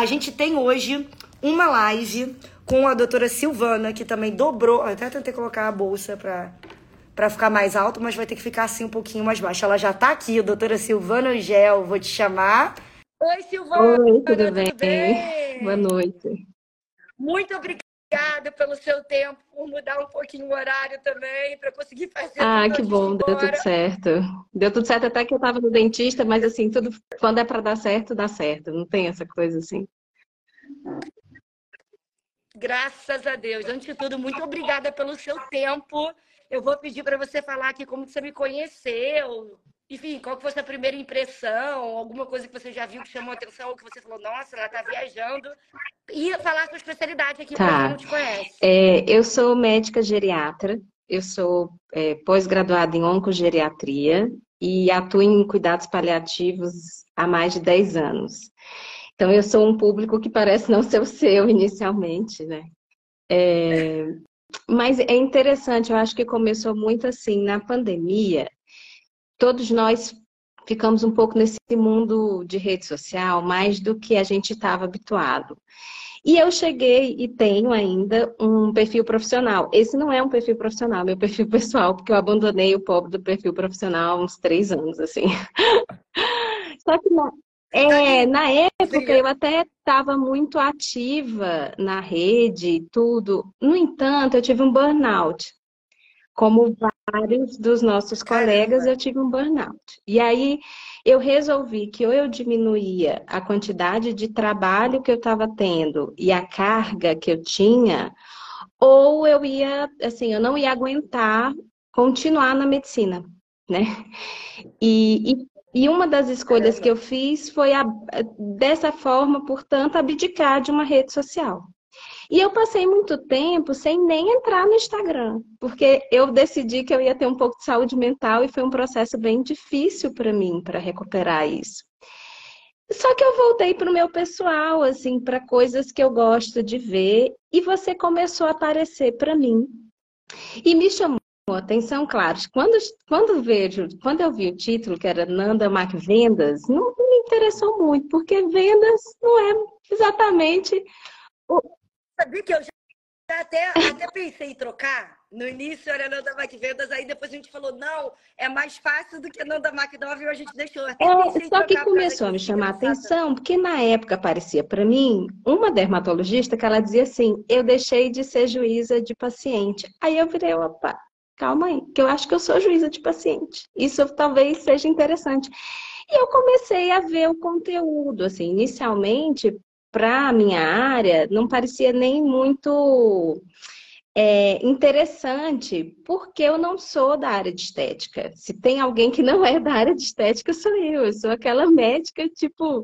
A gente tem hoje uma live com a doutora Silvana, que também dobrou. Eu até tentei colocar a bolsa pra, pra ficar mais alto, mas vai ter que ficar assim um pouquinho mais baixo. Ela já tá aqui, doutora Silvana Angel, vou te chamar. Oi, Silvana. Oi, tudo, tudo bem? bem? Boa noite. Muito obrigada pelo seu tempo, por mudar um pouquinho o horário também, para conseguir fazer. Ah, que bom, deu tudo certo. Deu tudo certo até que eu estava no dentista, mas assim, tudo quando é para dar certo, dá certo. Não tem essa coisa assim. Graças a Deus. Antes de tudo, muito obrigada pelo seu tempo. Eu vou pedir para você falar aqui como você me conheceu, enfim, qual que foi a sua primeira impressão? Alguma coisa que você já viu que chamou atenção ou que você falou, nossa, ela tá viajando. E falar a sua especialidade aqui tá. para quem não te conhece. É, eu sou médica geriatra, eu sou é, pós-graduada em oncogeriatria e atuo em cuidados paliativos há mais de 10 anos. Então, eu sou um público que parece não ser o seu inicialmente, né? É, mas é interessante, eu acho que começou muito assim, na pandemia, todos nós ficamos um pouco nesse mundo de rede social mais do que a gente estava habituado. E eu cheguei e tenho ainda um perfil profissional. Esse não é um perfil profissional, meu perfil pessoal, porque eu abandonei o pobre do perfil profissional há uns três anos, assim. Só que na, é, na época eu até estava muito ativa na rede, tudo. No entanto, eu tive um burnout. Como vários dos nossos colegas, eu tive um burnout. E aí eu resolvi que ou eu diminuía a quantidade de trabalho que eu estava tendo e a carga que eu tinha, ou eu ia, assim, eu não ia aguentar continuar na medicina, né? E, e, e uma das escolhas que eu fiz foi, a, dessa forma, portanto, abdicar de uma rede social. E eu passei muito tempo sem nem entrar no Instagram, porque eu decidi que eu ia ter um pouco de saúde mental e foi um processo bem difícil para mim para recuperar isso. Só que eu voltei para o meu pessoal, assim, para coisas que eu gosto de ver, e você começou a aparecer para mim. E me chamou atenção, claro. Quando, quando vejo, quando eu vi o título, que era Nanda Mac Vendas, não me interessou muito, porque vendas não é exatamente Sabia que eu já até, até pensei em trocar? No início era Nanda Mac Vendas, aí depois a gente falou, não, é mais fácil do que Nanda Mac Nova e a gente deixou. É, só que começou a me chamar a atenção, porque na época aparecia para mim uma dermatologista que ela dizia assim, eu deixei de ser juíza de paciente. Aí eu virei, opa, calma aí, que eu acho que eu sou juíza de paciente. Isso talvez seja interessante. E eu comecei a ver o conteúdo, assim, inicialmente para a minha área, não parecia nem muito é, interessante, porque eu não sou da área de estética. Se tem alguém que não é da área de estética, sou eu. Eu sou aquela médica, tipo,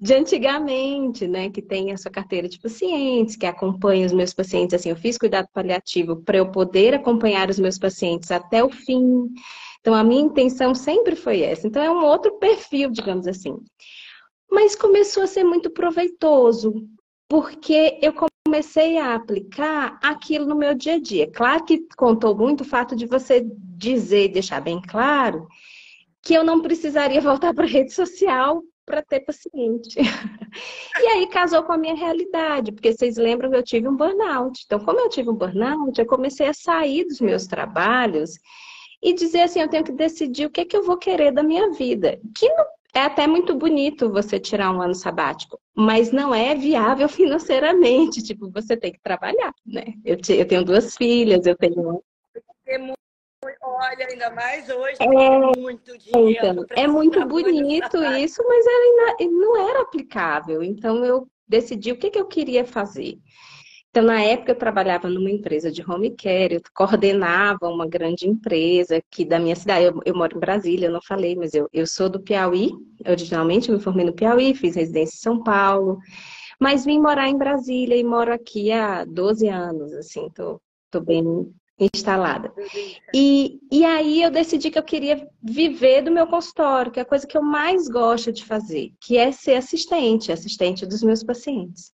de antigamente, né? Que tem a sua carteira de pacientes, que acompanha os meus pacientes. Assim, eu fiz cuidado paliativo para eu poder acompanhar os meus pacientes até o fim. Então, a minha intenção sempre foi essa. Então, é um outro perfil, digamos assim. Mas começou a ser muito proveitoso, porque eu comecei a aplicar aquilo no meu dia a dia. Claro que contou muito o fato de você dizer, deixar bem claro, que eu não precisaria voltar para a rede social para ter paciente. e aí casou com a minha realidade, porque vocês lembram que eu tive um burnout. Então, como eu tive um burnout, eu comecei a sair dos meus trabalhos e dizer assim, eu tenho que decidir o que, é que eu vou querer da minha vida. Que é até muito bonito você tirar um ano sabático, mas não é viável financeiramente. Tipo, você tem que trabalhar, né? Eu, eu tenho duas filhas, eu tenho. Olha, ainda mais hoje, é muito dinheiro. Então, é muito bonito isso, mas ainda não era aplicável. Então, eu decidi o que, que eu queria fazer. Então, na época, eu trabalhava numa empresa de home care, eu coordenava uma grande empresa aqui da minha cidade. Eu, eu moro em Brasília, eu não falei, mas eu, eu sou do Piauí. Originalmente, eu me formei no Piauí, fiz residência em São Paulo, mas vim morar em Brasília e moro aqui há 12 anos, assim, tô, tô bem instalada. E, e aí eu decidi que eu queria viver do meu consultório, que é a coisa que eu mais gosto de fazer, que é ser assistente, assistente dos meus pacientes.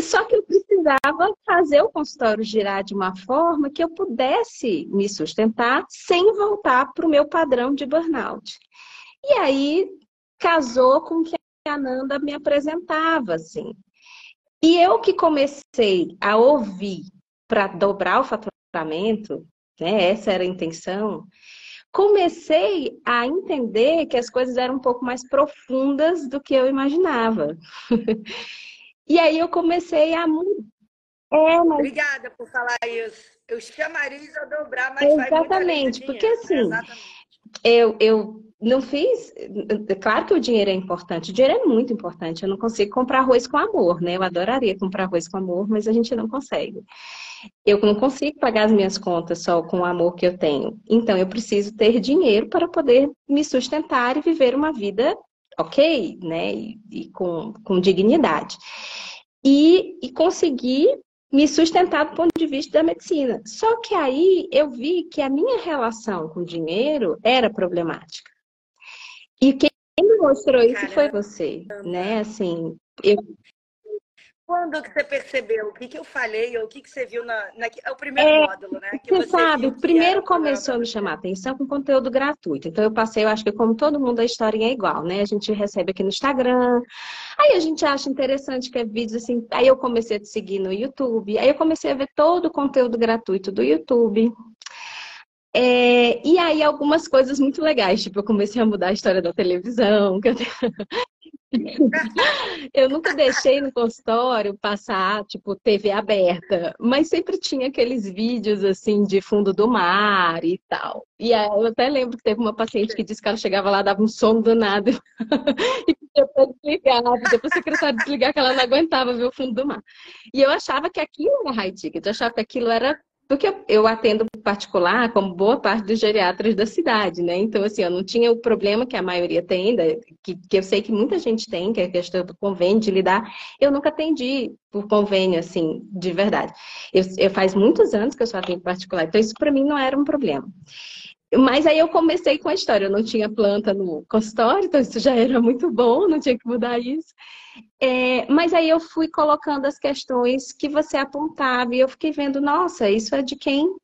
Só que eu precisava fazer o consultório girar de uma forma que eu pudesse me sustentar sem voltar para o meu padrão de burnout. E aí casou com que a Nanda me apresentava, assim. E eu que comecei a ouvir para dobrar o faturamento, né? Essa era a intenção. Comecei a entender que as coisas eram um pouco mais profundas do que eu imaginava. e aí eu comecei a é, mas... Obrigada por falar isso. Eu chamariz a dobrar, mas Exatamente, porque assim, Exatamente. Eu, eu não fiz. Claro que o dinheiro é importante, o dinheiro é muito importante. Eu não consigo comprar arroz com amor, né? Eu adoraria comprar arroz com amor, mas a gente não consegue. Eu não consigo pagar as minhas contas só com o amor que eu tenho. Então, eu preciso ter dinheiro para poder me sustentar e viver uma vida ok, né? E, e com, com dignidade. E, e conseguir me sustentar do ponto de vista da medicina. Só que aí eu vi que a minha relação com o dinheiro era problemática. E quem me mostrou isso Caramba. foi você, né? Assim, eu, quando que você percebeu? O que, que eu falei? Ou o que, que você viu na, na é o primeiro é, módulo, né? Que você, sabe, primeiro começou a me chamar a atenção com conteúdo gratuito. Então eu passei, eu acho que como todo mundo a história é igual, né? A gente recebe aqui no Instagram, aí a gente acha interessante que é vídeos assim. Aí eu comecei a te seguir no YouTube, aí eu comecei a ver todo o conteúdo gratuito do YouTube. É, e aí algumas coisas muito legais, tipo, eu comecei a mudar a história da televisão, que eu eu nunca deixei no consultório passar, tipo, TV aberta, mas sempre tinha aqueles vídeos, assim, de fundo do mar e tal. E aí, eu até lembro que teve uma paciente que disse que ela chegava lá, dava um som do nada e pedia pra desligar, pedia pra secretária desligar, que ela não aguentava ver o fundo do mar. E eu achava que aquilo era high ticket, eu achava que aquilo era porque eu atendo particular como boa parte dos geriatras da cidade, né? Então, assim, eu não tinha o problema que a maioria tem, que, que eu sei que muita gente tem, que é a questão do convênio, de lidar. Eu nunca atendi por convênio, assim, de verdade. Eu, eu faz muitos anos que eu só atendo particular, então isso para mim não era um problema. Mas aí eu comecei com a história, eu não tinha planta no consultório, então isso já era muito bom, não tinha que mudar isso. É, mas aí eu fui colocando as questões que você apontava e eu fiquei vendo, nossa, isso é de quem?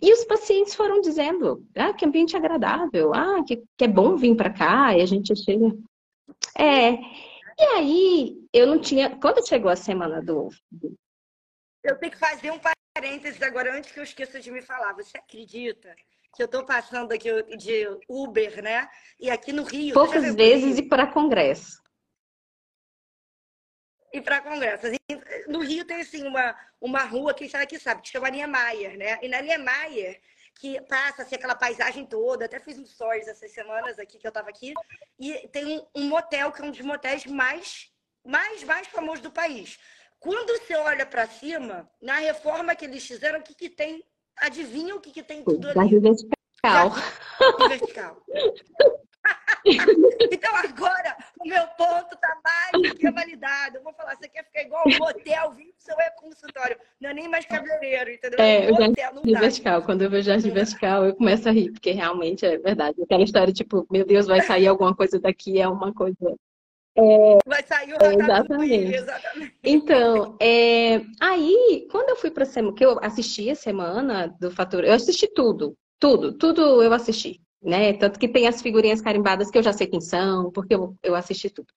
E os pacientes foram dizendo, ah, que ambiente agradável, ah, que, que é bom vir para cá e a gente chega. É. E aí eu não tinha. Quando chegou a semana do. Eu tenho que fazer um parênteses agora antes que eu esqueça de me falar. Você acredita que eu estou passando aqui de Uber, né? E aqui no Rio. Poucas vezes e para congresso e para congresso. No Rio tem assim uma, uma rua, quem sabe que sabe, que chama Niemeyer, né? E na Niemeyer, que passa assim, aquela paisagem toda, até fiz um stories essas semanas aqui que eu estava aqui, e tem um, um, motel que é um dos motéis mais, mais, mais famosos do país. Quando você olha para cima, na reforma que eles fizeram, o que, que tem? Adivinha o que, que tem tudo ali? Vertical. vertical. então agora o meu ponto está mais do que validado. Eu vou falar, você quer ficar igual um hotel, viu? Seu é consultório. Não é nem mais cabeleireiro, entendeu? É, eu hotel, já vertical. Quando eu vejo jardim vertical, eu começo a rir, porque realmente é verdade. Aquela história, tipo, meu Deus, vai sair alguma coisa daqui, é uma coisa. É, vai sair o é, exatamente. exatamente. Então, é, aí, quando eu fui para a semana, que eu assisti a semana do Fator, eu assisti tudo, tudo, tudo eu assisti né? Tanto que tem as figurinhas carimbadas que eu já sei quem são, porque eu, eu assisti tudo.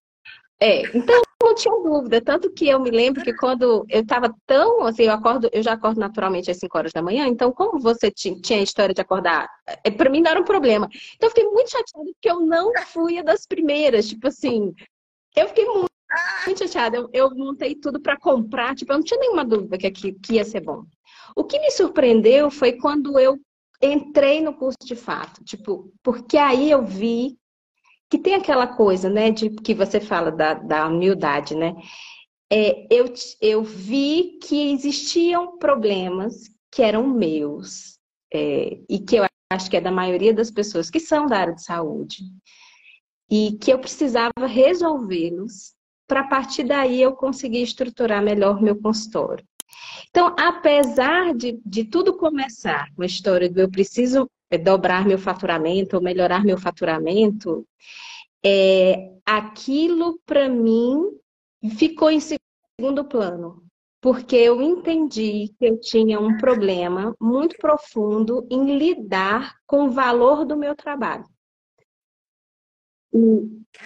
É, então não tinha dúvida. Tanto que eu me lembro que quando eu estava tão, assim, eu acordo, eu já acordo naturalmente às 5 horas da manhã, então como você tinha a história de acordar, é, para mim não era um problema. Então eu fiquei muito chateada porque eu não fui a das primeiras, tipo assim, eu fiquei muito, muito chateada. Eu, eu montei tudo para comprar, tipo, eu não tinha nenhuma dúvida que, aqui, que ia ser bom. O que me surpreendeu foi quando eu entrei no curso de fato, tipo, porque aí eu vi que tem aquela coisa, né, de que você fala da, da humildade, né? É, eu, eu vi que existiam problemas que eram meus é, e que eu acho que é da maioria das pessoas que são da área de saúde e que eu precisava resolvê-los para partir daí eu conseguir estruturar melhor meu consultório. Então, apesar de, de tudo começar com a história do eu preciso é, dobrar meu faturamento ou melhorar meu faturamento, é, aquilo para mim ficou em segundo plano, porque eu entendi que eu tinha um problema muito profundo em lidar com o valor do meu trabalho.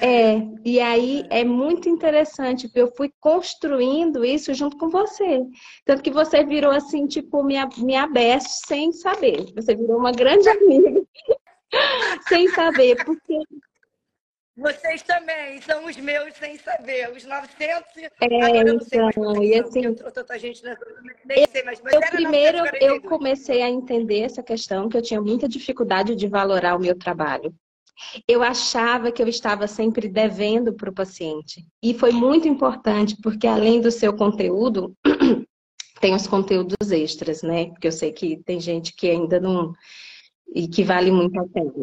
É, e aí é muito interessante, porque eu fui construindo isso junto com você. Tanto que você virou assim, tipo, minha, minha best sem saber. Você virou uma grande amiga sem saber, porque vocês também são os meus sem saber. Os 900. É, agora eu não sei então, mais e assim, eu, tanta gente na... nem sei, mas, mas eu primeiro eu comecei a entender essa questão que eu tinha muita dificuldade de valorar o meu trabalho. Eu achava que eu estava sempre devendo para o paciente. E foi muito importante, porque além do seu conteúdo, tem os conteúdos extras, né? Porque eu sei que tem gente que ainda não. e que vale muito a pena.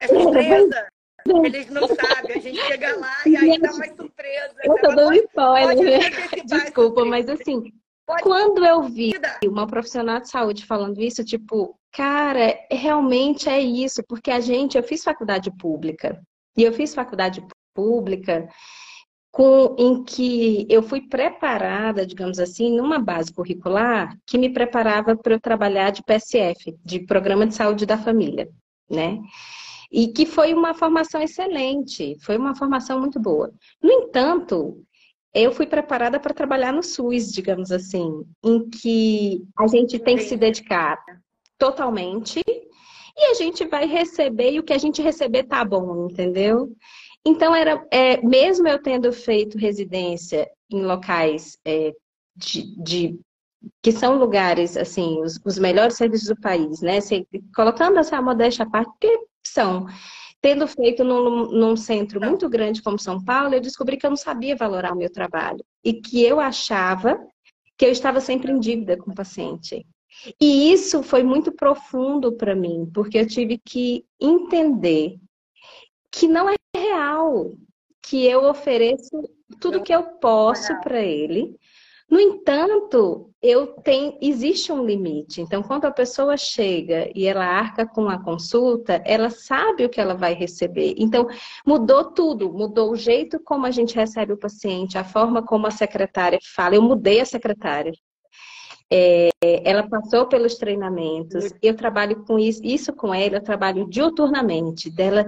É surpresa! Eles não sabem, a gente chega lá e dá mais surpresa. Eu tô dando spoiler, né? Desculpa, mas assim, pode... quando eu vi uma profissional de saúde falando isso, tipo, cara, realmente é isso, porque a gente, eu fiz faculdade pública, e eu fiz faculdade pública com, em que eu fui preparada, digamos assim, numa base curricular que me preparava para eu trabalhar de PSF, de Programa de Saúde da Família, né? e que foi uma formação excelente, foi uma formação muito boa. No entanto, eu fui preparada para trabalhar no SUS, digamos assim, em que a gente tem que se dedicar totalmente e a gente vai receber e o que a gente receber tá bom, entendeu? Então era, é, mesmo eu tendo feito residência em locais é, de, de, que são lugares assim os, os melhores serviços do país, né? Se, colocando essa modéstia à parte, porque são. Tendo feito num, num, centro muito grande como São Paulo, eu descobri que eu não sabia valorar o meu trabalho e que eu achava que eu estava sempre em dívida com o paciente. E isso foi muito profundo para mim, porque eu tive que entender que não é real, que eu ofereço tudo que eu posso para ele, no entanto, eu tenho, existe um limite. Então, quando a pessoa chega e ela arca com a consulta, ela sabe o que ela vai receber. Então, mudou tudo, mudou o jeito como a gente recebe o paciente, a forma como a secretária fala. Eu mudei a secretária. É, ela passou pelos treinamentos. Eu trabalho com isso, isso com ela, eu trabalho diuturnamente dela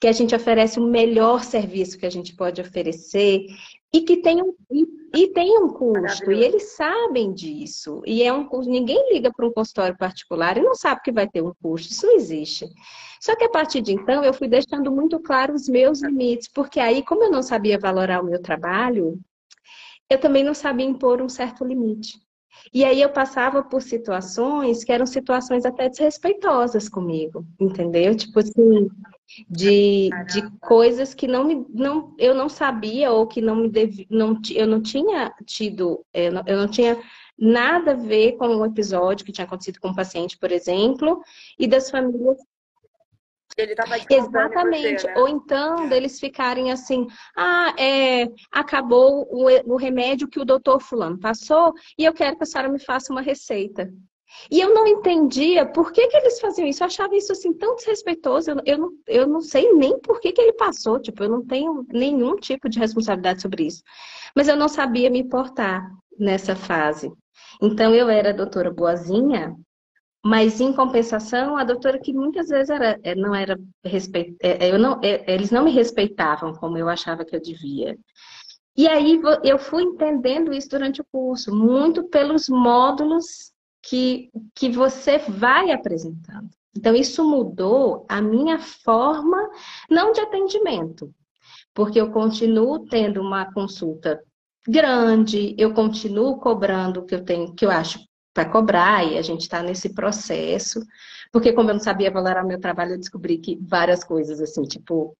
que a gente oferece o melhor serviço que a gente pode oferecer e que tem um, e, e tem um custo, e eles sabem disso. E é um custo, ninguém liga para um consultório particular e não sabe que vai ter um custo, isso não existe. Só que a partir de então eu fui deixando muito claro os meus limites, porque aí, como eu não sabia valorar o meu trabalho, eu também não sabia impor um certo limite. E aí eu passava por situações que eram situações até desrespeitosas comigo, entendeu? Tipo assim, de, de coisas que não me, não, eu não sabia ou que não me devi, não, eu não tinha tido, eu é, não, eu não tinha nada a ver com um episódio que tinha acontecido com um paciente, por exemplo, e das famílias Exatamente. Você, né? Ou então é. deles ficarem assim, ah, é, acabou o, o remédio que o doutor fulano passou e eu quero que a senhora me faça uma receita. E eu não entendia por que, que eles faziam isso. Eu achava isso assim tão desrespeitoso. Eu, eu, não, eu não sei nem por que, que ele passou. Tipo, eu não tenho nenhum tipo de responsabilidade sobre isso. Mas eu não sabia me importar nessa fase. Então eu era a doutora boazinha, mas em compensação, a doutora que muitas vezes era, eh, não era respeito, eh, eu não, eh, eles não me respeitavam como eu achava que eu devia. E aí eu fui entendendo isso durante o curso, muito pelos módulos que, que você vai apresentando. Então, isso mudou a minha forma, não de atendimento, porque eu continuo tendo uma consulta grande, eu continuo cobrando o que eu tenho, que eu acho para cobrar, e a gente está nesse processo, porque como eu não sabia valorar meu trabalho, eu descobri que várias coisas, assim, tipo,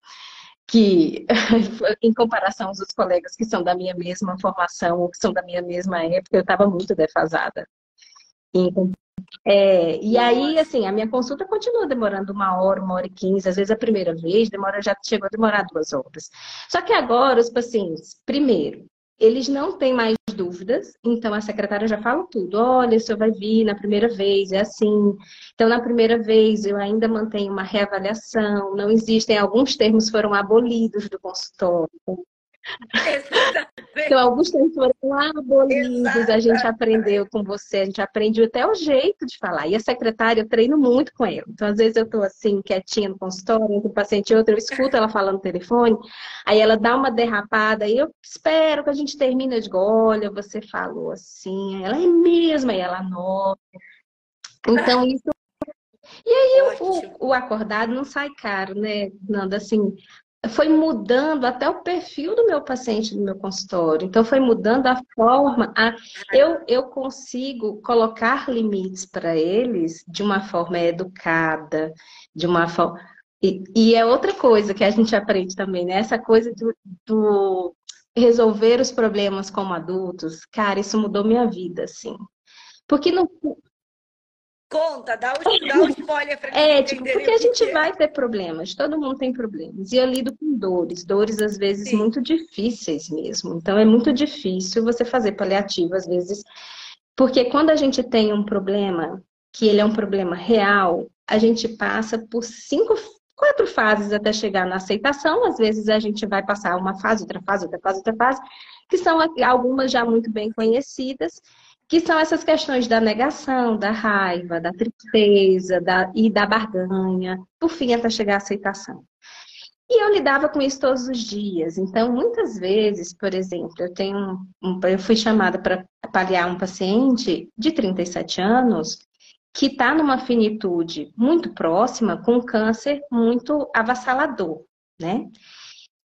que em comparação aos colegas que são da minha mesma formação ou que são da minha mesma época, eu estava muito defasada. É, e aí, assim, a minha consulta continua demorando uma hora, uma hora e quinze. Às vezes a primeira vez demora, já chegou a demorar duas horas. Só que agora os pacientes, primeiro, eles não têm mais dúvidas, então a secretária já fala tudo. Olha, o senhor vai vir na primeira vez, é assim. Então, na primeira vez, eu ainda mantenho uma reavaliação, não existem, alguns termos foram abolidos do consultório. Então, alguns tempos foram abolidos, a gente aprendeu com você, a gente aprendeu até o jeito de falar. E a secretária, eu treino muito com ela. Então, às vezes eu tô assim, quietinha no consultório, entre um paciente e outro, eu escuto ela falando no telefone, aí ela dá uma derrapada, e eu espero que a gente termine. Eu digo, olha, você falou assim, ela é mesmo, aí ela anota. Então, isso e aí o, o, acordado não sai caro, né, Nanda? Assim, foi mudando até o perfil do meu paciente no meu consultório. Então, foi mudando a forma. A... Eu, eu consigo colocar limites para eles de uma forma educada, de uma forma. E, e, é outra coisa que a gente aprende também, né? Essa coisa do, do resolver os problemas como adultos. Cara, isso mudou minha vida, assim. Porque no, Conta, dá o, dá o spoiler pra É, tipo, porque a gente vai ter problemas, todo mundo tem problemas. E eu lido com dores, dores às vezes Sim. muito difíceis mesmo. Então é muito difícil você fazer paliativo, às vezes, porque quando a gente tem um problema, que ele é um problema real, a gente passa por cinco, quatro fases até chegar na aceitação. Às vezes a gente vai passar uma fase, outra fase, outra fase, outra fase, que são algumas já muito bem conhecidas que são essas questões da negação, da raiva, da tristeza da, e da barganha, por fim, até chegar à aceitação. E eu lidava com isso todos os dias. Então, muitas vezes, por exemplo, eu tenho um, eu fui chamada para avaliar um paciente de 37 anos que está numa finitude muito próxima com um câncer muito avassalador, né?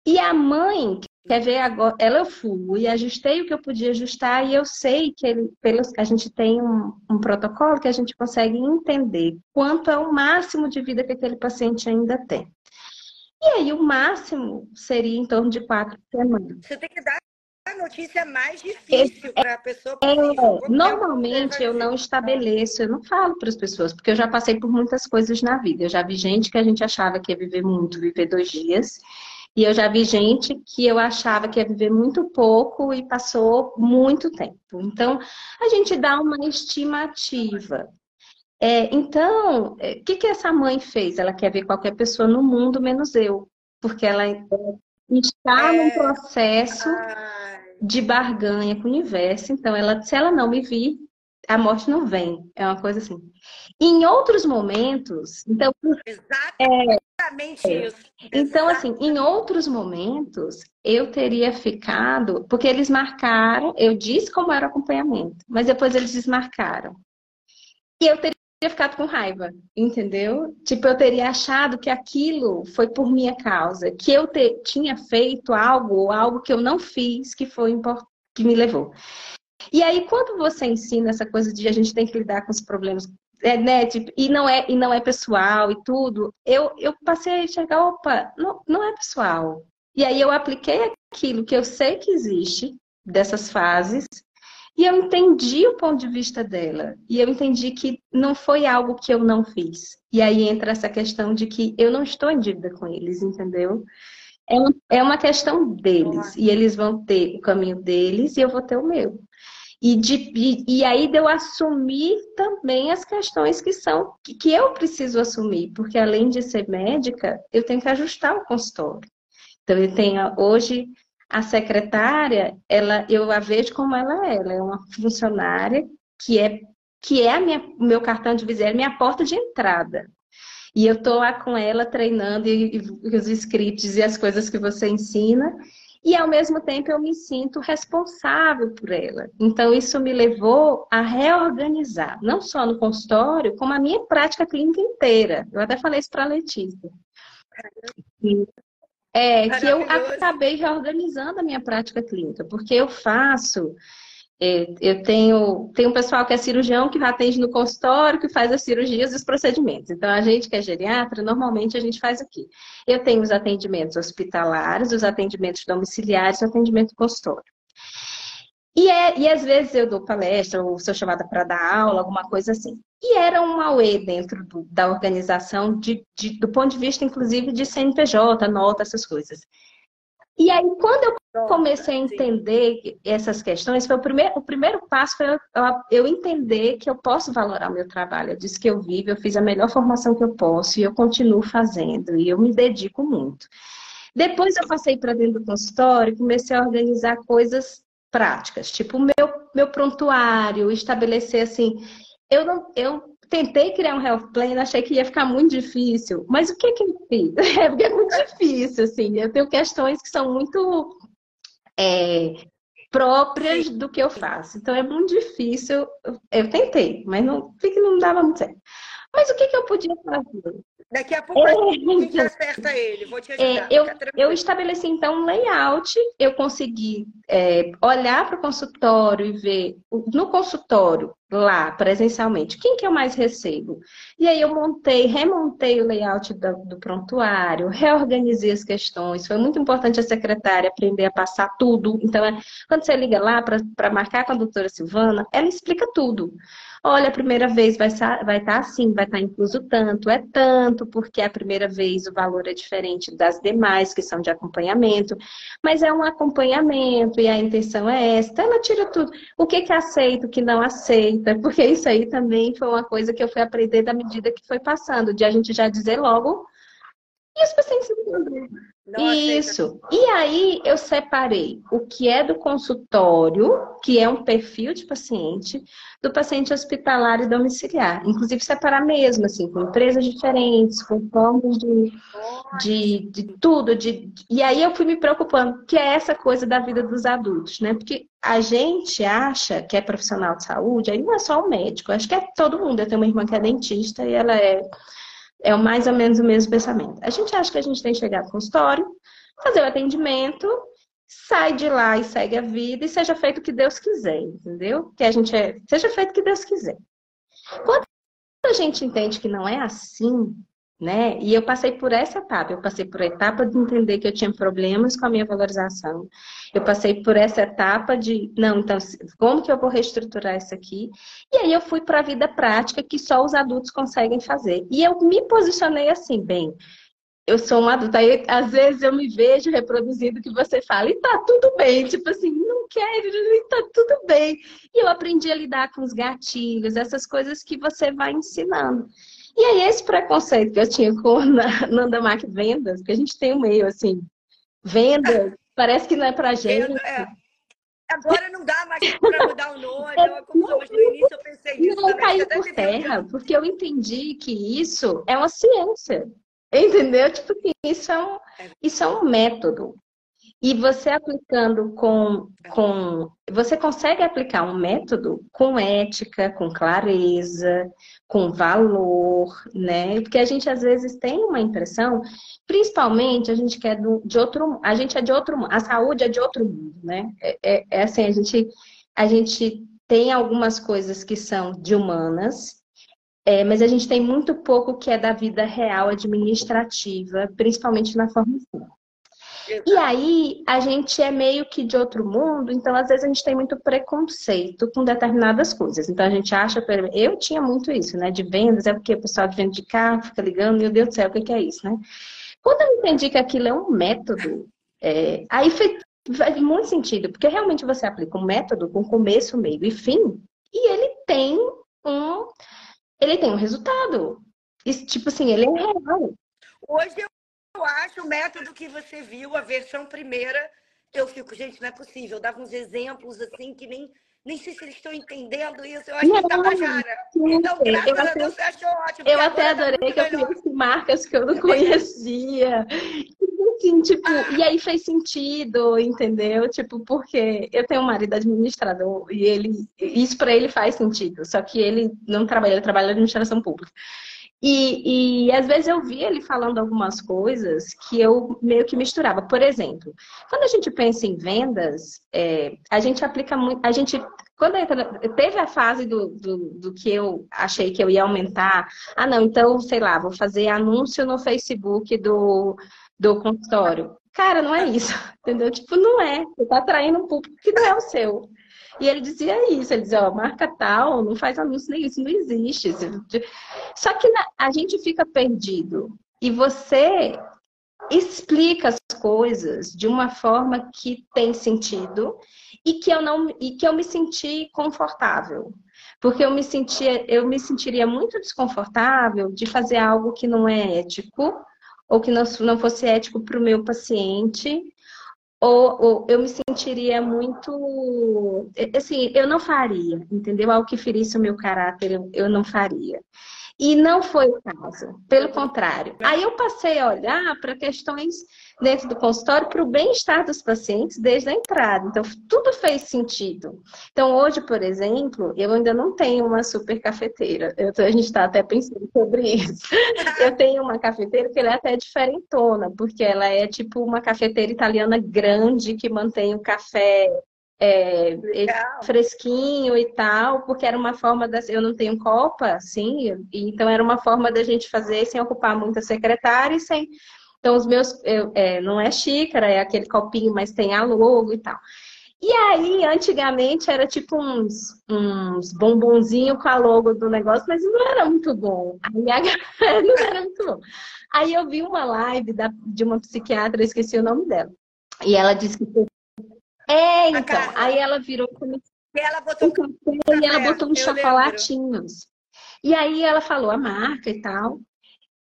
E a mãe Quer ver agora? Ela eu fui, ajustei o que eu podia ajustar e eu sei que ele, pelos, a gente tem um, um, protocolo que a gente consegue entender quanto é o máximo de vida que aquele paciente ainda tem. E aí o máximo seria em torno de quatro semanas. Você tem que dar a notícia mais difícil para a pessoa. É, normalmente eu não estabeleço, eu não falo para as pessoas, porque eu já passei por muitas coisas na vida. Eu já vi gente que a gente achava que ia viver muito, viver dois dias. E eu já vi gente que eu achava que ia viver muito pouco e passou muito tempo. Então, a gente dá uma estimativa. É, então, o é, que, que essa mãe fez? Ela quer ver qualquer pessoa no mundo menos eu. Porque ela está é... num processo de barganha com o universo. Então, ela, se ela não me vir, a morte não vem. É uma coisa assim. Em outros momentos, então. Exatamente é, isso. Então, assim, em outros momentos, eu teria ficado. Porque eles marcaram, eu disse como era o acompanhamento, mas depois eles desmarcaram. E eu teria ficado com raiva, entendeu? Tipo, eu teria achado que aquilo foi por minha causa, que eu te, tinha feito algo ou algo que eu não fiz que foi que me levou. E aí, quando você ensina essa coisa de a gente tem que lidar com os problemas, é, né, tipo, e, não é, e não é pessoal e tudo, eu, eu passei a enxergar, opa, não, não é pessoal. E aí eu apliquei aquilo que eu sei que existe dessas fases, e eu entendi o ponto de vista dela. E eu entendi que não foi algo que eu não fiz. E aí entra essa questão de que eu não estou em dívida com eles, entendeu? É uma, é uma questão deles. E eles vão ter o caminho deles e eu vou ter o meu. E, de, e, e, aí de eu assumir também as questões que são que, que, eu preciso assumir, porque além de ser médica, eu tenho que ajustar o consultório. Então eu tenho hoje a secretária, ela eu a vejo como ela é, ela é uma funcionária que é que é a minha, meu cartão de visita, é minha porta de entrada. E eu tô lá com ela treinando e, e os scripts e as coisas que você ensina e ao mesmo tempo eu me sinto responsável por ela. Então isso me levou a reorganizar, não só no consultório, como a minha prática clínica inteira. Eu até falei isso para a Letícia. É, que eu acabei reorganizando a minha prática clínica, porque eu faço eu tenho, tenho um pessoal que é cirurgião que atende no consultório, que faz as cirurgias e os procedimentos. Então, a gente que é geriatra, normalmente a gente faz aqui. Eu tenho os atendimentos hospitalares, os atendimentos domiciliares o atendimento consultório. E, é, e às vezes eu dou palestra ou sou chamada para dar aula, alguma coisa assim. E era um AUE dentro do, da organização, de, de, do ponto de vista, inclusive, de CNPJ, nota, essas coisas. E aí, quando eu comecei a entender essas questões, foi o primeiro, o primeiro passo foi eu, eu entender que eu posso valorar o meu trabalho. Eu disse que eu vivo, eu fiz a melhor formação que eu posso e eu continuo fazendo, e eu me dedico muito. Depois eu passei para dentro do consultório e comecei a organizar coisas práticas, tipo meu meu prontuário, estabelecer assim, eu não eu tentei criar um health plan, achei que ia ficar muito difícil, mas o que que eu fiz? É porque é muito difícil, assim, eu tenho questões que são muito é, próprias do que eu faço, então é muito difícil, eu tentei, mas não, não dava muito certo. Mas o que, que eu podia fazer? Daqui a pouco é, a gente acerta ele, vou te ajudar. É, eu, eu estabeleci então um layout, eu consegui é, olhar para o consultório e ver no consultório, lá, presencialmente, quem que eu mais recebo? E aí eu montei, remontei o layout do, do prontuário, reorganizei as questões. Foi muito importante a secretária aprender a passar tudo. Então, é, quando você liga lá para marcar com a doutora Silvana, ela explica tudo. Olha, a primeira vez vai estar vai tá assim, vai estar tá incluso tanto, é tanto, porque a primeira vez o valor é diferente das demais que são de acompanhamento, mas é um acompanhamento e a intenção é esta. Ela tira tudo. O que que aceita, o que não aceita, porque isso aí também foi uma coisa que eu fui aprender da medida que foi passando, de a gente já dizer logo e os pacientes entendem. Isso. E aí eu separei o que é do consultório, que é um perfil de paciente, do paciente hospitalar e domiciliar. Inclusive separar mesmo, assim, com empresas diferentes, com formas de, de, de tudo. De, e aí eu fui me preocupando, que é essa coisa da vida dos adultos, né? Porque a gente acha que é profissional de saúde, aí não é só o médico, acho que é todo mundo. Eu tenho uma irmã que é dentista e ela é é mais ou menos o mesmo pensamento. A gente acha que a gente tem que chegar no consultório, fazer o atendimento, sai de lá e segue a vida e seja feito o que Deus quiser, entendeu? Que a gente é, seja feito o que Deus quiser. Quando a gente entende que não é assim, né? E eu passei por essa etapa, eu passei por a etapa de entender que eu tinha problemas com a minha valorização. Eu passei por essa etapa de, não, então, como que eu vou reestruturar isso aqui? E aí eu fui para a vida prática que só os adultos conseguem fazer. E eu me posicionei assim, bem, eu sou um adulto, aí às vezes eu me vejo reproduzindo o que você fala, e tá tudo bem, tipo assim, não quero, e tá tudo bem. E eu aprendi a lidar com os gatilhos, essas coisas que você vai ensinando. E aí, esse preconceito que eu tinha com Nanda Mac Vendas, que a gente tem um meio assim, venda, parece que não é pra gente. É. Agora não dá mais para mudar o nome, é, uma confusão, mas no início eu pensei nisso. Não caiu por terra, porque eu entendi que isso é uma ciência. Entendeu? Tipo assim, isso é um, é. isso é um método. E você aplicando com, com. Você consegue aplicar um método com ética, com clareza, com valor, né? Porque a gente às vezes tem uma impressão, principalmente a gente quer do, de outro. A gente é de outro A saúde é de outro mundo, né? É, é, é assim, a gente, a gente tem algumas coisas que são de humanas, é, mas a gente tem muito pouco que é da vida real administrativa, principalmente na formação. E aí a gente é meio que de outro mundo, então às vezes a gente tem muito preconceito com determinadas coisas. Então a gente acha, eu tinha muito isso, né? De vendas, é porque o pessoal de venda de carro fica ligando, meu Deus do céu, o que é isso, né? Quando eu entendi que aquilo é um método, é, aí fez, faz muito sentido, porque realmente você aplica um método com começo, meio e fim, e ele tem um, ele tem um resultado. Isso, tipo assim, ele é real. Hoje eu eu acho o método que você viu, a versão primeira, eu fico, gente, não é possível. Eu dava uns exemplos assim que nem. Nem sei se eles estão entendendo isso. Eu acho não, que tá Tabajara. Então, graças eu a Deus, você achou ótimo. Eu até tá adorei que eu conheci marcas que eu não conhecia. Assim, tipo, ah. e aí fez sentido, entendeu? Tipo, porque eu tenho um marido administrador e ele, isso para ele faz sentido, só que ele não trabalha, ele trabalha na administração pública. E, e às vezes eu via ele falando algumas coisas que eu meio que misturava. Por exemplo, quando a gente pensa em vendas, é, a gente aplica muito. A gente. Quando teve a fase do, do, do, que eu achei que eu ia aumentar, ah, não, então, sei lá, vou fazer anúncio no Facebook do, do consultório. Cara, não é isso, entendeu? Tipo, não é. Você está atraindo um público que não é o seu. E ele dizia isso, ele dizia, ó, marca tal, não faz anúncio nem isso, não existe. Só que a gente fica perdido. E você explica as coisas de uma forma que tem sentido e que eu não e que eu me senti confortável. Porque eu me sentia, eu me sentiria muito desconfortável de fazer algo que não é ético ou que não, não fosse ético para o meu paciente, ou, ou, eu me sentiria muito. Assim, eu não faria, entendeu? Algo que ferisse o meu caráter, eu, eu não faria. E não foi o caso, pelo contrário. Aí eu passei a olhar para questões dentro do consultório para o bem-estar dos pacientes desde a entrada. Então, tudo fez sentido. Então, hoje, por exemplo, eu ainda não tenho uma super cafeteira. Eu, a gente está até pensando sobre isso. Eu tenho uma cafeteira que ela é até diferentona, porque ela é tipo uma cafeteira italiana grande que mantém o café é, fresquinho e tal, porque era uma forma da. Eu não tenho copa, assim, então era uma forma da gente fazer sem ocupar muita secretária e sem. Então, os meus. Eu, é, não é xícara, é aquele copinho, mas tem a logo e tal. E aí, antigamente, era tipo uns, uns bombonzinhos com a logo do negócio, mas não era muito bom. Aí, não era muito bom. Aí eu vi uma live da, de uma psiquiatra, esqueci o nome dela. E ela disse que é, então. Aí ela virou e ela botou, um e ela botou uns chocolatinhos. E aí ela falou a marca e tal.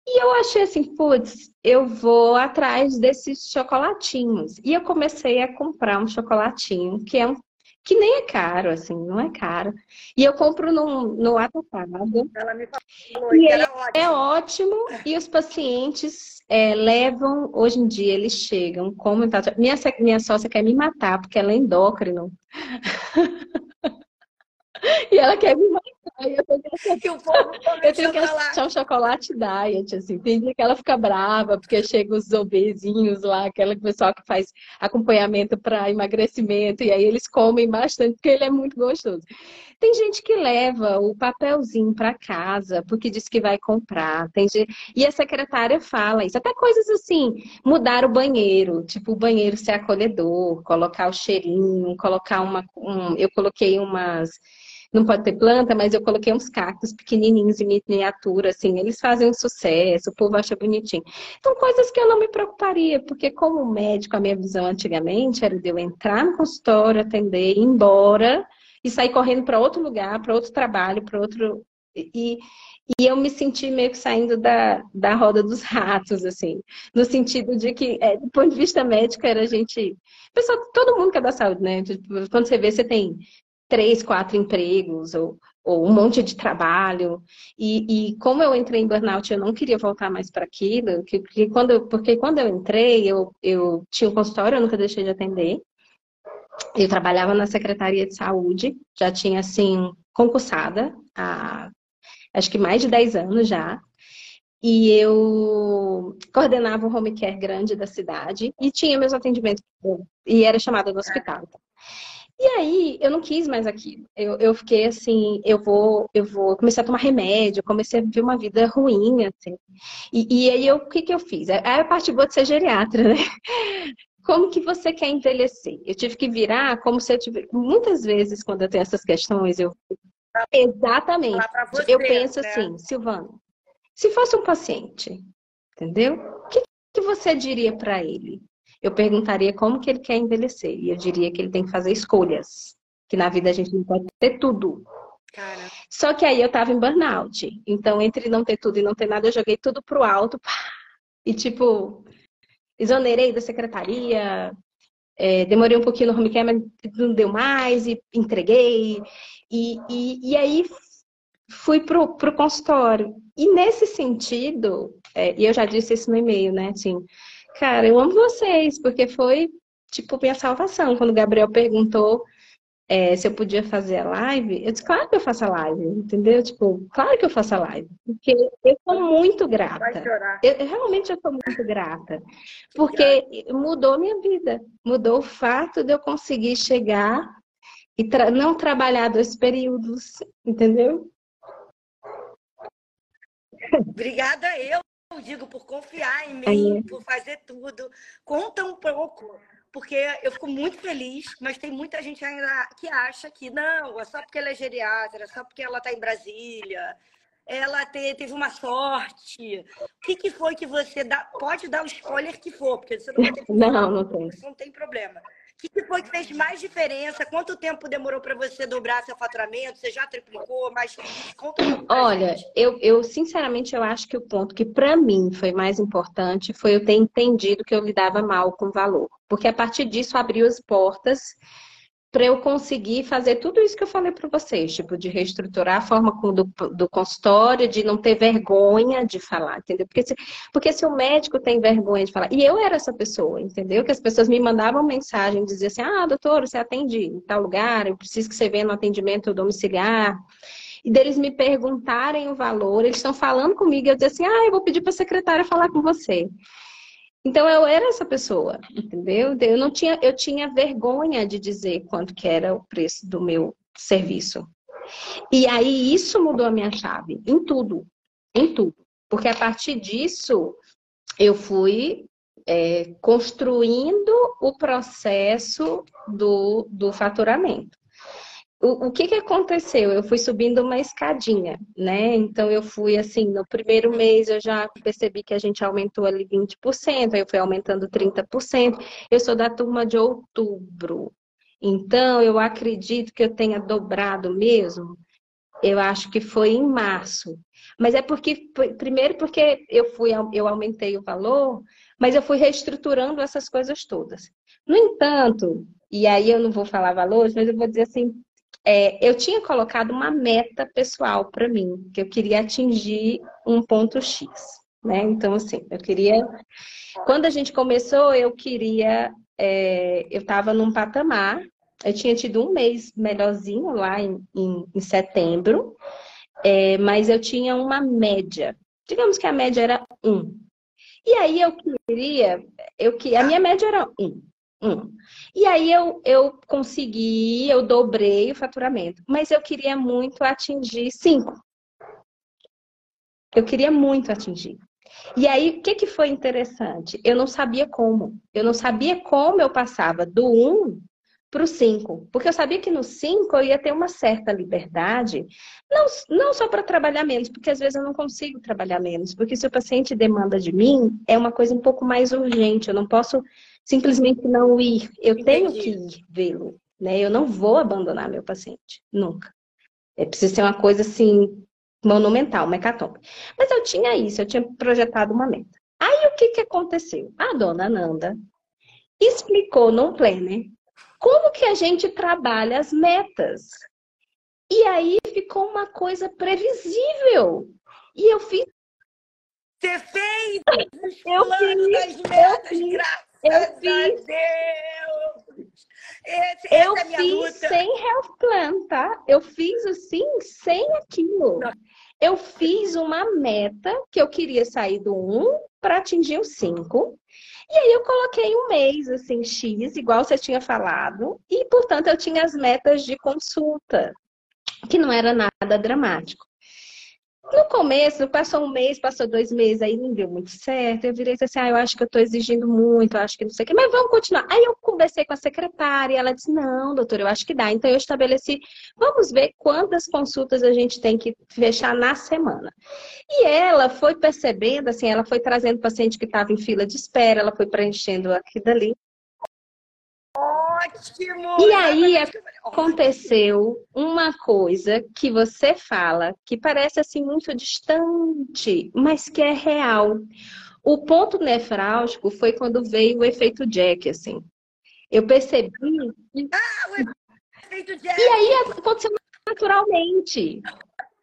E eu achei assim, putz, eu vou atrás desses chocolatinhos. E eu comecei a comprar um chocolatinho, que é um que nem é caro, assim, não é caro. E eu compro no, no atacado. Ela me falou e ele ótimo. é ótimo e os pacientes é, levam, hoje em dia eles chegam, como tá, minha, minha sócia quer me matar, porque ela é endócrino. e ela quer me matar. Eu tenho que, eu tenho que achar um chocolate diet, assim. Tem dia que ela fica brava, porque chega os obesinhos lá, aquela pessoal que faz acompanhamento para emagrecimento, e aí eles comem bastante, porque ele é muito gostoso. Tem gente que leva o papelzinho para casa, porque diz que vai comprar. Tem gente... E a secretária fala isso. Até coisas assim, mudar o banheiro, tipo o banheiro ser acolhedor, colocar o cheirinho, colocar uma. Um... Eu coloquei umas não pode ter planta, mas eu coloquei uns cactos pequenininhos em miniatura, assim, eles fazem um sucesso, o povo acha bonitinho. Então, coisas que eu não me preocuparia, porque como médico, a minha visão antigamente era de eu entrar no consultório, atender, ir embora e sair correndo para outro lugar, para outro trabalho, para outro. E, e eu me senti meio que saindo da, da roda dos ratos, assim, no sentido de que, é, do ponto de vista médico, era a gente. Pessoal, todo mundo que é da saúde, né? Tipo, quando você vê, você tem três, quatro empregos ou, ou um monte de trabalho. E, e, como eu entrei em burnout, eu não queria voltar mais para aquilo, que, porque, quando eu, porque quando eu entrei, eu, eu tinha um consultório, eu nunca deixei de atender. Eu trabalhava na Secretaria de Saúde, já tinha, assim, concursada há acho que mais de 10 anos já. E eu coordenava um home care grande da cidade e tinha meus atendimentos, e era chamada no hospital. E aí, eu não quis mais aquilo. Eu, eu fiquei assim, eu vou, eu vou, comecei a tomar remédio, comecei a viver uma vida ruim, assim. E, e aí, eu, o que que eu fiz? Aí a parte boa de ser geriatra, né? Como que você quer envelhecer? Eu tive que virar como se eu tivesse... Muitas vezes, quando eu tenho essas questões, eu... Exatamente. Você, eu penso né? assim, Silvana, se fosse um paciente, entendeu? O que, que você diria para ele? Eu perguntaria como que ele quer envelhecer. E eu diria que ele tem que fazer escolhas. Que na vida a gente não pode ter tudo. Cara. Só que aí eu tava em burnout. Então, entre não ter tudo e não ter nada, eu joguei tudo pro alto. Pá, e, tipo, exonerei da secretaria. É, demorei um pouquinho no home care, mas não deu mais. E entreguei. E, e, e aí fui pro, pro consultório. E nesse sentido, é, e eu já disse isso no e-mail, né? Assim, Cara, eu amo vocês, porque foi, tipo, minha salvação. Quando o Gabriel perguntou é, se eu podia fazer a live, eu disse, claro que eu faço a live, entendeu? Tipo, claro que eu faço a live. Porque eu sou muito grata. Eu, eu, realmente eu sou muito grata. Porque mudou minha vida. Mudou o fato de eu conseguir chegar e tra não trabalhar dois períodos, entendeu? Obrigada eu eu digo por confiar em mim, Aí. por fazer tudo. Conta um pouco, porque eu fico muito feliz, mas tem muita gente ainda que acha que não, é só porque ela é geriatra, é só porque ela está em Brasília, ela teve uma sorte. O que, que foi que você dá? Pode dar o spoiler que for, porque você não vai ter Não, não tem. Não tem problema. O que foi que fez mais diferença? Quanto tempo demorou para você dobrar seu faturamento? Você já triplicou? Mas conta Olha, eu, eu sinceramente eu acho que o ponto que para mim foi mais importante foi eu ter entendido que eu lidava mal com valor, porque a partir disso abriu as portas para eu conseguir fazer tudo isso que eu falei para vocês, tipo, de reestruturar a forma do, do consultório, de não ter vergonha de falar, entendeu? Porque se, porque se o médico tem vergonha de falar, e eu era essa pessoa, entendeu? Que as pessoas me mandavam mensagem, diziam assim, ah, doutor, você atende em tal lugar, eu preciso que você venha no atendimento domiciliar, e deles me perguntarem o valor, eles estão falando comigo, eu dizia assim, ah, eu vou pedir para a secretária falar com você. Então eu era essa pessoa, entendeu? Eu não tinha, eu tinha vergonha de dizer quanto que era o preço do meu serviço. E aí isso mudou a minha chave em tudo, em tudo, porque a partir disso eu fui é, construindo o processo do, do faturamento o, que, que aconteceu? Eu fui subindo uma escadinha, né? Então eu fui assim, no primeiro mês eu já percebi que a gente aumentou ali 20%, aí eu fui aumentando 30%. Eu sou da turma de outubro. Então eu acredito que eu tenha dobrado mesmo. Eu acho que foi em março. Mas é porque, primeiro porque eu fui, eu aumentei o valor, mas eu fui reestruturando essas coisas todas. No entanto, e aí eu não vou falar valores, mas eu vou dizer assim, é, eu tinha colocado uma meta pessoal para mim, que eu queria atingir um ponto X, né? Então, assim, eu queria. Quando a gente começou, eu queria. É, eu estava num patamar, eu tinha tido um mês melhorzinho lá em, em, em setembro, é, mas eu tinha uma média. Digamos que a média era um. E aí eu queria, eu que a minha média era um. Um. E aí eu, eu consegui, eu dobrei o faturamento, mas eu queria muito atingir cinco. Eu queria muito atingir. E aí, o que, que foi interessante? Eu não sabia como. Eu não sabia como eu passava do 1 para o 5. Porque eu sabia que no 5 eu ia ter uma certa liberdade, não, não só para trabalhar menos, porque às vezes eu não consigo trabalhar menos. Porque se o paciente demanda de mim, é uma coisa um pouco mais urgente. Eu não posso simplesmente não ir. Eu Entendi. tenho que ir vê-lo, né? Eu não vou abandonar meu paciente, nunca. É preciso ser uma coisa assim monumental, mecatombe. Mas eu tinha isso, eu tinha projetado uma meta. Aí o que que aconteceu? A dona Nanda explicou no planner como que a gente trabalha as metas. E aí ficou uma coisa previsível. E eu fiz. Você fez eu fiz, das metas, eu fiz. Eu fiz. Esse, eu é fiz luta. sem health plan, tá? Eu fiz assim, sem aquilo. Não. Eu fiz uma meta que eu queria sair do 1 para atingir o 5. E aí eu coloquei um mês, assim, X, igual você tinha falado. E, portanto, eu tinha as metas de consulta, que não era nada dramático. No começo, passou um mês, passou dois meses, aí não deu muito certo. Eu virei assim, ah, eu acho que eu estou exigindo muito, eu acho que não sei o quê, mas vamos continuar. Aí eu conversei com a secretária e ela disse, não, doutora, eu acho que dá. Então eu estabeleci, vamos ver quantas consultas a gente tem que fechar na semana. E ela foi percebendo, assim, ela foi trazendo paciente que estava em fila de espera, ela foi preenchendo aqui dali. Ótimo! E aí aconteceu uma coisa que você fala que parece assim muito distante, mas que é real. O ponto nefrálgico foi quando veio o efeito Jack, assim. Eu percebi. Ah, o efeito Jack! E aí aconteceu naturalmente.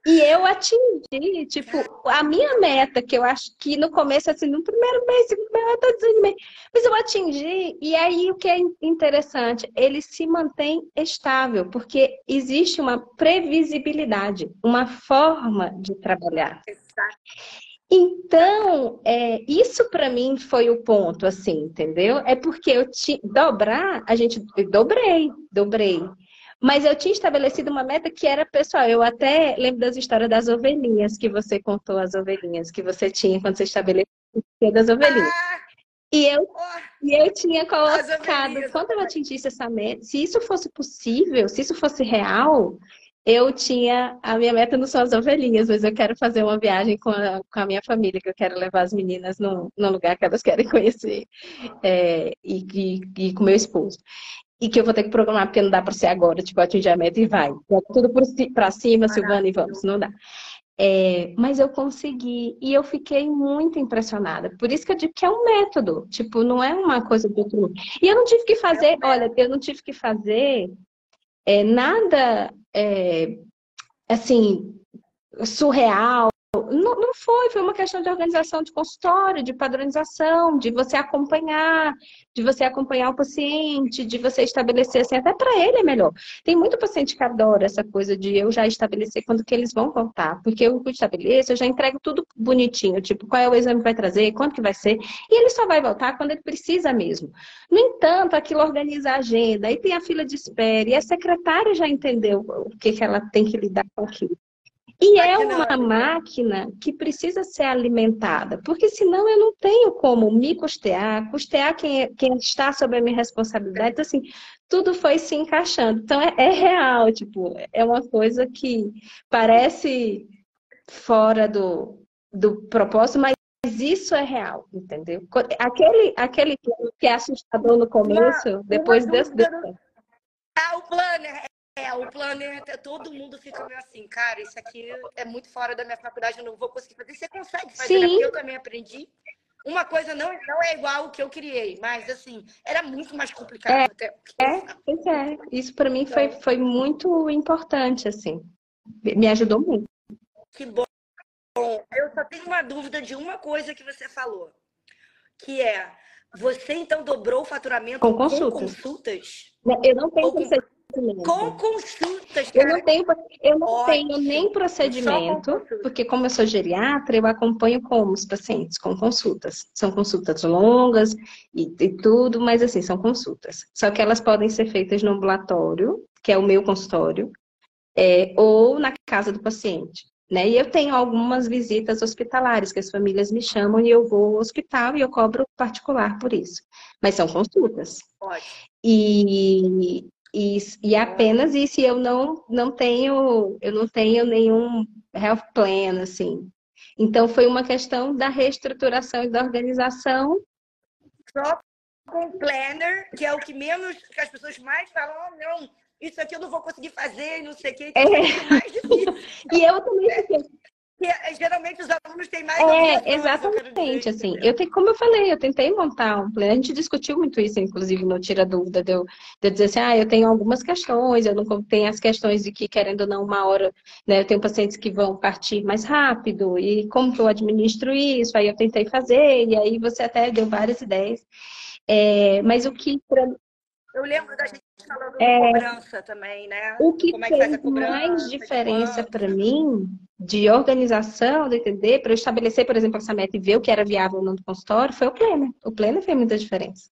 E eu atingi, tipo, a minha meta, que eu acho que no começo, assim, no primeiro mês, segundo mês, eu tô desanimei. Mas eu atingi, e aí o que é interessante, ele se mantém estável, porque existe uma previsibilidade, uma forma de trabalhar. Então, é, isso para mim foi o ponto, assim, entendeu? É porque eu te dobrar, a gente eu dobrei, dobrei. Mas eu tinha estabelecido uma meta que era pessoal. Eu até lembro das histórias das ovelhinhas que você contou, as ovelhinhas que você tinha quando você estabeleceu das ovelhinhas. Ah, e eu, oh, e eu tinha colocado, quando eu atingisse essa meta, se isso fosse possível, se isso fosse real, eu tinha. A minha meta não são as ovelhinhas, mas eu quero fazer uma viagem com a, com a minha família, que eu quero levar as meninas no lugar que elas querem conhecer, é, e, e, e com meu esposo. E que eu vou ter que programar porque não dá para ser agora, tipo, atingir a meta e vai. Tudo para cima, Silvana, e vamos, não dá. É, mas eu consegui e eu fiquei muito impressionada. Por isso que eu digo que é um método, tipo, não é uma coisa do outro mundo. E eu não tive que fazer, é olha, eu não tive que fazer é, nada é, assim surreal, não, não foi, foi uma questão de organização de consultório, de padronização, de você acompanhar, de você acompanhar o paciente, de você estabelecer assim, até para ele é melhor. Tem muito paciente que adora essa coisa de eu já estabelecer quando que eles vão voltar, porque eu estabeleço, eu já entrego tudo bonitinho, tipo, qual é o exame que vai trazer, quanto que vai ser, e ele só vai voltar quando ele precisa mesmo. No entanto, aquilo organiza a agenda, aí tem a fila de espera, e a secretária já entendeu o que, que ela tem que lidar com aquilo. E é uma máquina que precisa ser alimentada, porque senão eu não tenho como me custear, custear quem, é, quem está sob a minha responsabilidade. Então, assim, tudo foi se encaixando. Então, é, é real, tipo, é uma coisa que parece fora do, do propósito, mas isso é real, entendeu? Aquele, aquele que é assustador no começo, depois desse. Ah, o planner é, o planeta, todo mundo fica meio assim, cara, isso aqui é muito fora da minha faculdade, eu não vou conseguir fazer. Você consegue fazer, né? Sim. Né? eu também aprendi. Uma coisa não, não é igual o que eu criei, mas assim, era muito mais complicado é, até. É, pois é. Isso para mim foi, foi muito importante, assim. Me ajudou muito. Que bom. Eu só tenho uma dúvida de uma coisa que você falou, que é você então dobrou o faturamento com consultas? Com consultas? Eu não tenho com... Com consultas, cara. Eu não tenho, eu não tenho nem procedimento, porque como eu sou geriatra, eu acompanho como os pacientes, com consultas. São consultas longas e, e tudo, mas assim, são consultas. Só que elas podem ser feitas no ambulatório, que é o meu consultório, é, ou na casa do paciente. Né? E eu tenho algumas visitas hospitalares que as famílias me chamam e eu vou ao hospital e eu cobro particular por isso. Mas são consultas. Pode. E, e, e apenas isso, eu não, não tenho, eu não tenho nenhum health plan, assim. Então foi uma questão da reestruturação e da organização. Só com planner, que é o que menos, que as pessoas mais falam, oh, não, isso aqui eu não vou conseguir fazer, não sei o que, é. é mais difícil. e eu também fiquei, porque geralmente os alunos têm mais. É, exatamente. assim, eu tenho, como eu falei, eu tentei montar um plano. A gente discutiu muito isso, inclusive, no Tira Dúvida, de eu, de eu dizer assim: ah, eu tenho algumas questões, eu não tenho as questões de que, querendo ou não, uma hora, né, eu tenho pacientes que vão partir mais rápido, e como que eu administro isso? Aí eu tentei fazer, e aí você até deu várias ideias. É, mas o que. Eu lembro da gente falando é, de cobrança também, né? O que, Como é que fez mais diferença para mim de organização, de entender, para eu estabelecer, por exemplo, essa meta e ver o que era viável no consultório, foi o pleno. O pleno fez muita diferença.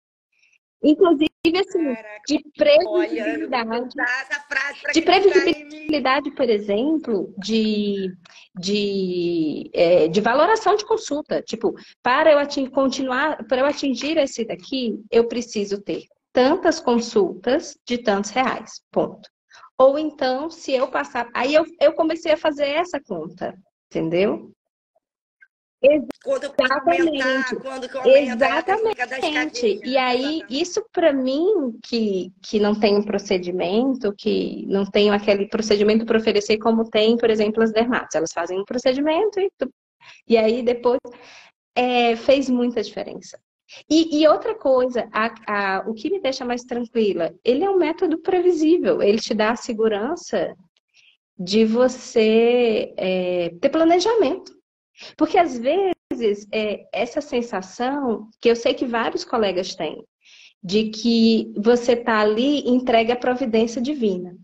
Inclusive, assim, Caraca, de previsibilidade. Olha, de previsibilidade, por exemplo, de, de, é, de valoração de consulta. Tipo, para eu atingir, continuar, para eu atingir esse daqui, eu preciso ter tantas consultas de tantos reais. Ponto. Ou então, se eu passar. Aí eu, eu comecei a fazer essa conta, entendeu? Exatamente. Quando Exatamente. E aí, isso para mim, que, que não tem um procedimento, que não tem aquele procedimento para oferecer como tem, por exemplo, as dermatos. Elas fazem um procedimento e, e aí depois é, fez muita diferença. E, e, outra coisa, a, a, o que me deixa mais tranquila, ele é um método previsível, ele te dá a segurança de você é, ter planejamento. Porque às vezes é, essa sensação, que eu sei que vários colegas têm, de que você está ali e entrega a providência divina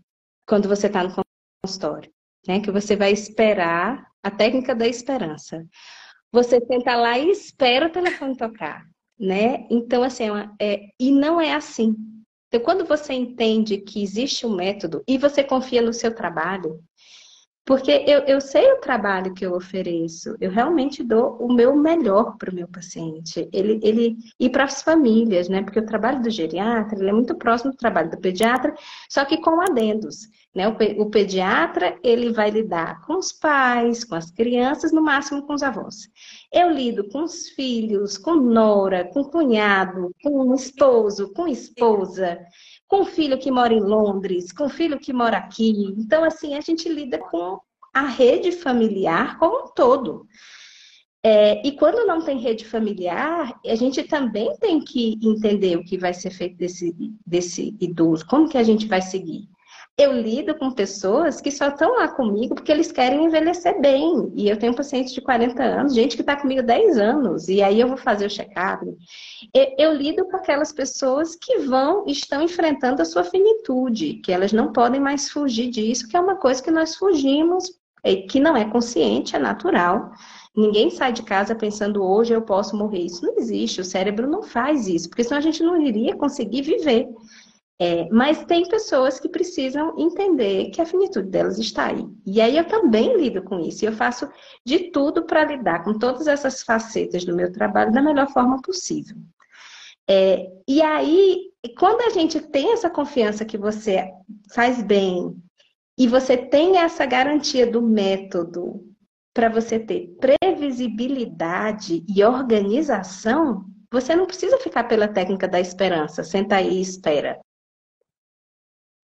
quando você está no consultório. Né? Que você vai esperar a técnica da esperança. Você senta lá e espera o telefone tocar né? Então, assim, é, é, e não é assim. Então, quando você entende que existe um método e você confia no seu trabalho, porque eu, eu sei o trabalho que eu ofereço, eu realmente dou o meu melhor para o meu paciente. Ele, ele, e para as famílias, né? Porque o trabalho do geriatra é muito próximo do trabalho do pediatra, só que com adendos. Né? O, o pediatra ele vai lidar com os pais, com as crianças, no máximo com os avós. Eu lido com os filhos, com nora, com cunhado, com esposo, com esposa com filho que mora em Londres, com filho que mora aqui. Então, assim, a gente lida com a rede familiar como um todo. É, e quando não tem rede familiar, a gente também tem que entender o que vai ser feito desse, desse idoso, como que a gente vai seguir. Eu lido com pessoas que só estão lá comigo porque eles querem envelhecer bem. E eu tenho pacientes de 40 anos, gente que está comigo 10 anos, e aí eu vou fazer o check-up. Eu, eu lido com aquelas pessoas que vão, estão enfrentando a sua finitude, que elas não podem mais fugir disso, que é uma coisa que nós fugimos, que não é consciente, é natural. Ninguém sai de casa pensando hoje eu posso morrer. Isso não existe, o cérebro não faz isso, porque senão a gente não iria conseguir viver. É, mas tem pessoas que precisam entender que a finitude delas está aí. E aí eu também lido com isso. E eu faço de tudo para lidar com todas essas facetas do meu trabalho da melhor forma possível. É, e aí, quando a gente tem essa confiança que você faz bem e você tem essa garantia do método para você ter previsibilidade e organização, você não precisa ficar pela técnica da esperança, senta aí e espera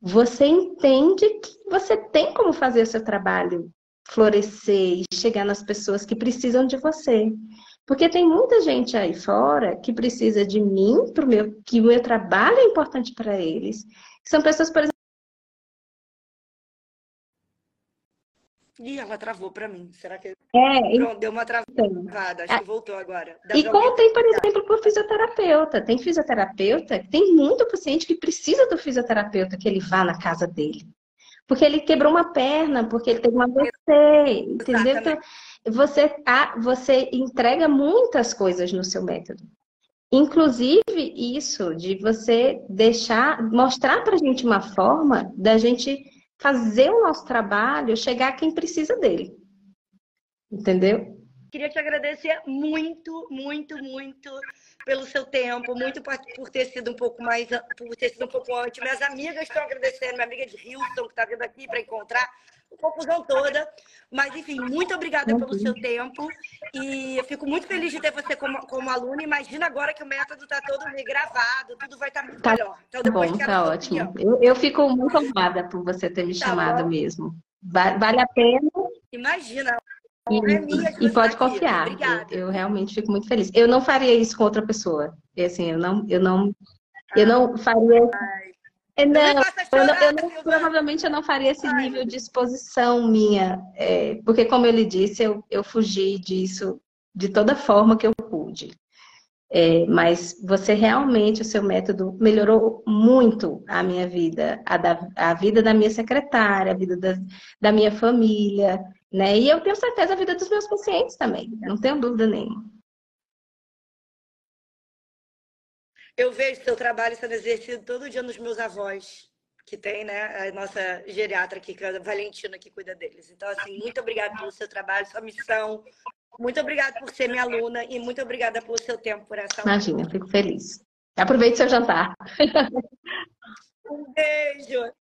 você entende que você tem como fazer o seu trabalho florescer e chegar nas pessoas que precisam de você. Porque tem muita gente aí fora que precisa de mim, pro meu, que o meu trabalho é importante para eles. São pessoas, por exemplo, Ih, ela travou para mim. Será que. É, Pronto, deu uma travada. Acho que voltou agora. Dá e pra contem, por exemplo, para o fisioterapeuta. Tem fisioterapeuta, tem muito paciente que precisa do fisioterapeuta que ele vá na casa dele. Porque ele quebrou uma perna, porque ele teve uma AVC, entendeu? Então, você, ah, você entrega muitas coisas no seu método. Inclusive isso de você deixar, mostrar para a gente uma forma da gente fazer o nosso trabalho chegar a quem precisa dele. Entendeu? Queria te agradecer muito, muito, muito pelo seu tempo, muito por ter sido um pouco mais, por ter sido um pouco antes. Minhas amigas estão agradecendo, minha amiga de Houston, que está vindo aqui para encontrar, confusão toda. Mas, enfim, muito obrigada pelo seu tempo. E eu fico muito feliz de ter você como, como aluna. Imagina agora que o método está todo regravado, tudo vai estar muito Tá melhor. Então, Tá depois bom, tá ótimo. Eu, eu fico muito honrada por você ter me Tá chamado bom. mesmo. Va- Vale a pena Imagina, e, é minha e pode confiar. Eu, eu realmente fico muito feliz. Eu não faria isso com outra pessoa. E, assim, eu não, eu não, eu não faria. É, Não eu não, eu não- provavelmente eu não faria esse nível de exposição minha, é, porque como ele disse, eu, eu fugi disso de toda forma que eu pude. É, mas você realmente, o seu método melhorou muito a minha vida, a, da, a vida da minha secretária, a vida da, da minha família, né? E eu tenho certeza a vida dos meus pacientes também, não tenho dúvida nenhuma. Eu vejo seu trabalho sendo exercido todo dia nos meus avós, que tem, né, a nossa geriatra aqui, que é a Valentina, que cuida deles. Então, assim, muito obrigada pelo seu trabalho, sua missão. Muito obrigada por ser minha aluna e muito obrigada pelo seu tempo, por essa aula. Imagina, fico feliz. Aproveite seu jantar. Um beijo!